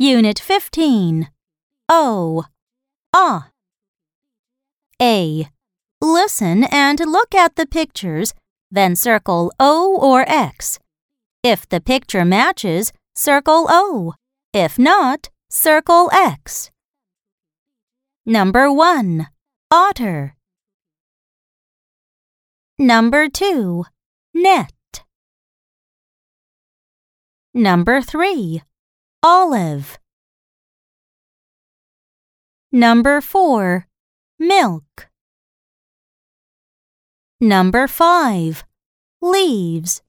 Unit 15. O. Ah. A. Listen and look at the pictures, then circle O or X. If the picture matches, circle O. If not, circle X. Number 1. Otter. Number 2. Net. Number 3. Olive. Number 4. Milk. Number 5. Leaves.